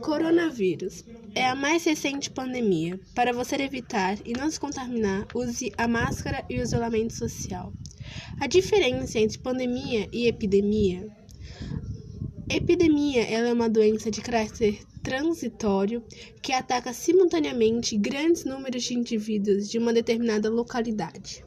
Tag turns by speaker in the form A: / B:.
A: Coronavírus é a mais recente pandemia. Para você evitar e não se contaminar, use a máscara e o isolamento social. A diferença entre pandemia e epidemia. Epidemia ela é uma doença de caráter transitório que ataca simultaneamente grandes números de indivíduos de uma determinada localidade.